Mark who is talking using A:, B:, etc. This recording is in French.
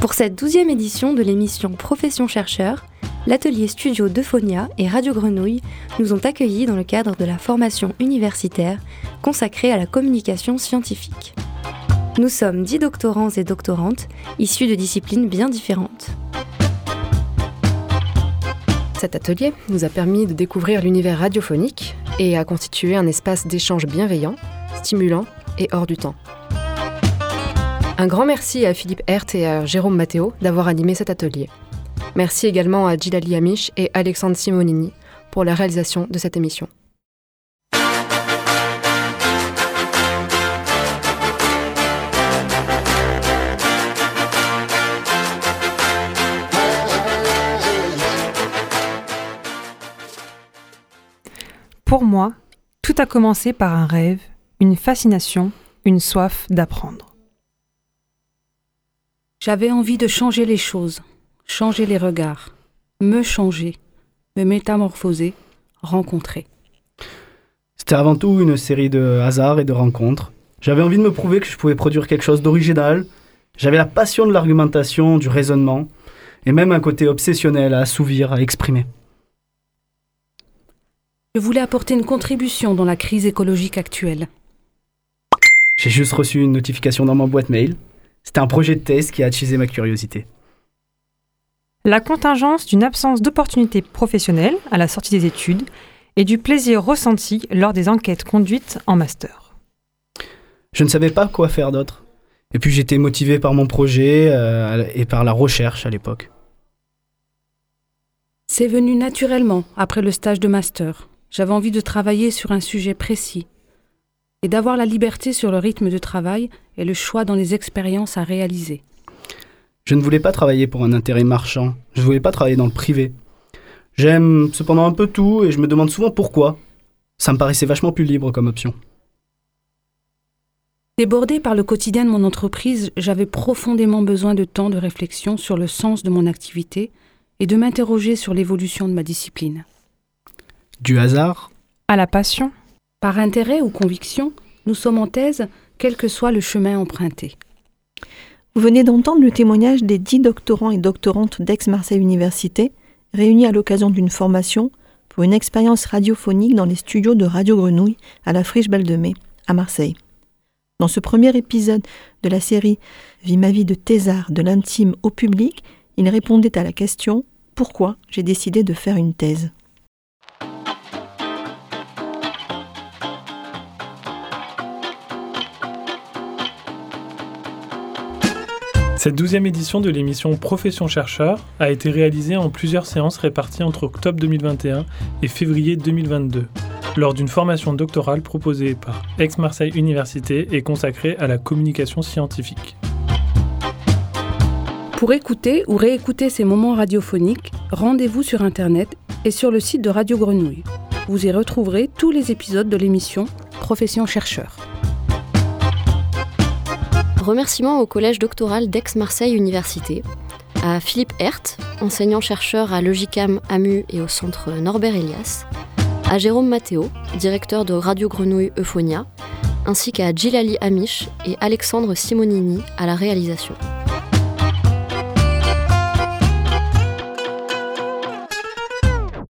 A: Pour cette douzième édition de l'émission Profession chercheur, l'atelier studio d'Euphonia et Radio Grenouille nous ont accueillis dans le cadre de la formation universitaire consacrée à la communication scientifique. Nous sommes dix doctorants et doctorantes issus de disciplines bien différentes.
B: Cet atelier nous a permis de découvrir l'univers radiophonique et a constitué un espace d'échange bienveillant, stimulant et hors du temps. Un grand merci à Philippe Hert et à Jérôme Matteo d'avoir animé cet atelier. Merci également à Gilali Amish et Alexandre Simonini pour la réalisation de cette émission.
C: Pour moi, tout a commencé par un rêve, une fascination, une soif d'apprendre.
D: J'avais envie de changer les choses, changer les regards, me changer, me métamorphoser, rencontrer.
E: C'était avant tout une série de hasards et de rencontres. J'avais envie de me prouver que je pouvais produire quelque chose d'original. J'avais la passion de l'argumentation, du raisonnement, et même un côté obsessionnel à assouvir, à exprimer.
D: Je voulais apporter une contribution dans la crise écologique actuelle.
E: J'ai juste reçu une notification dans ma boîte mail. C'était un projet de thèse qui a attisé ma curiosité.
C: La contingence d'une absence d'opportunités professionnelles à la sortie des études et du plaisir ressenti lors des enquêtes conduites en master.
E: Je ne savais pas quoi faire d'autre. Et puis j'étais motivé par mon projet euh, et par la recherche à l'époque.
D: C'est venu naturellement après le stage de master. J'avais envie de travailler sur un sujet précis et d'avoir la liberté sur le rythme de travail et le choix dans les expériences à réaliser.
E: Je ne voulais pas travailler pour un intérêt marchand, je ne voulais pas travailler dans le privé. J'aime cependant un peu tout et je me demande souvent pourquoi. Ça me paraissait vachement plus libre comme option.
D: Débordé par le quotidien de mon entreprise, j'avais profondément besoin de temps de réflexion sur le sens de mon activité et de m'interroger sur l'évolution de ma discipline.
E: Du hasard
C: À la passion
D: Par intérêt ou conviction, nous sommes en thèse, quel que soit le chemin emprunté.
F: Vous venez d'entendre le témoignage des dix doctorants et doctorantes d'Aix-Marseille Université, réunis à l'occasion d'une formation pour une expérience radiophonique dans les studios de Radio Grenouille à la Friche Belle de Mai, à Marseille. Dans ce premier épisode de la série Vie ma vie de thésard de l'intime au public, il répondait à la question Pourquoi j'ai décidé de faire une thèse?
G: Cette douzième édition de l'émission Profession chercheur a été réalisée en plusieurs séances réparties entre octobre 2021 et février 2022, lors d'une formation doctorale proposée par Aix-Marseille Université et consacrée à la communication scientifique.
D: Pour écouter ou réécouter ces moments radiophoniques, rendez-vous sur Internet et sur le site de Radio Grenouille. Vous y retrouverez tous les épisodes de l'émission Profession chercheur.
B: Remerciements au collège doctoral d'Aix-Marseille Université, à Philippe Hert, enseignant-chercheur à Logicam AMU et au centre Norbert Elias, à Jérôme Matteo, directeur de Radio Grenouille Euphonia, ainsi qu'à Gilali Amish et Alexandre Simonini à la réalisation.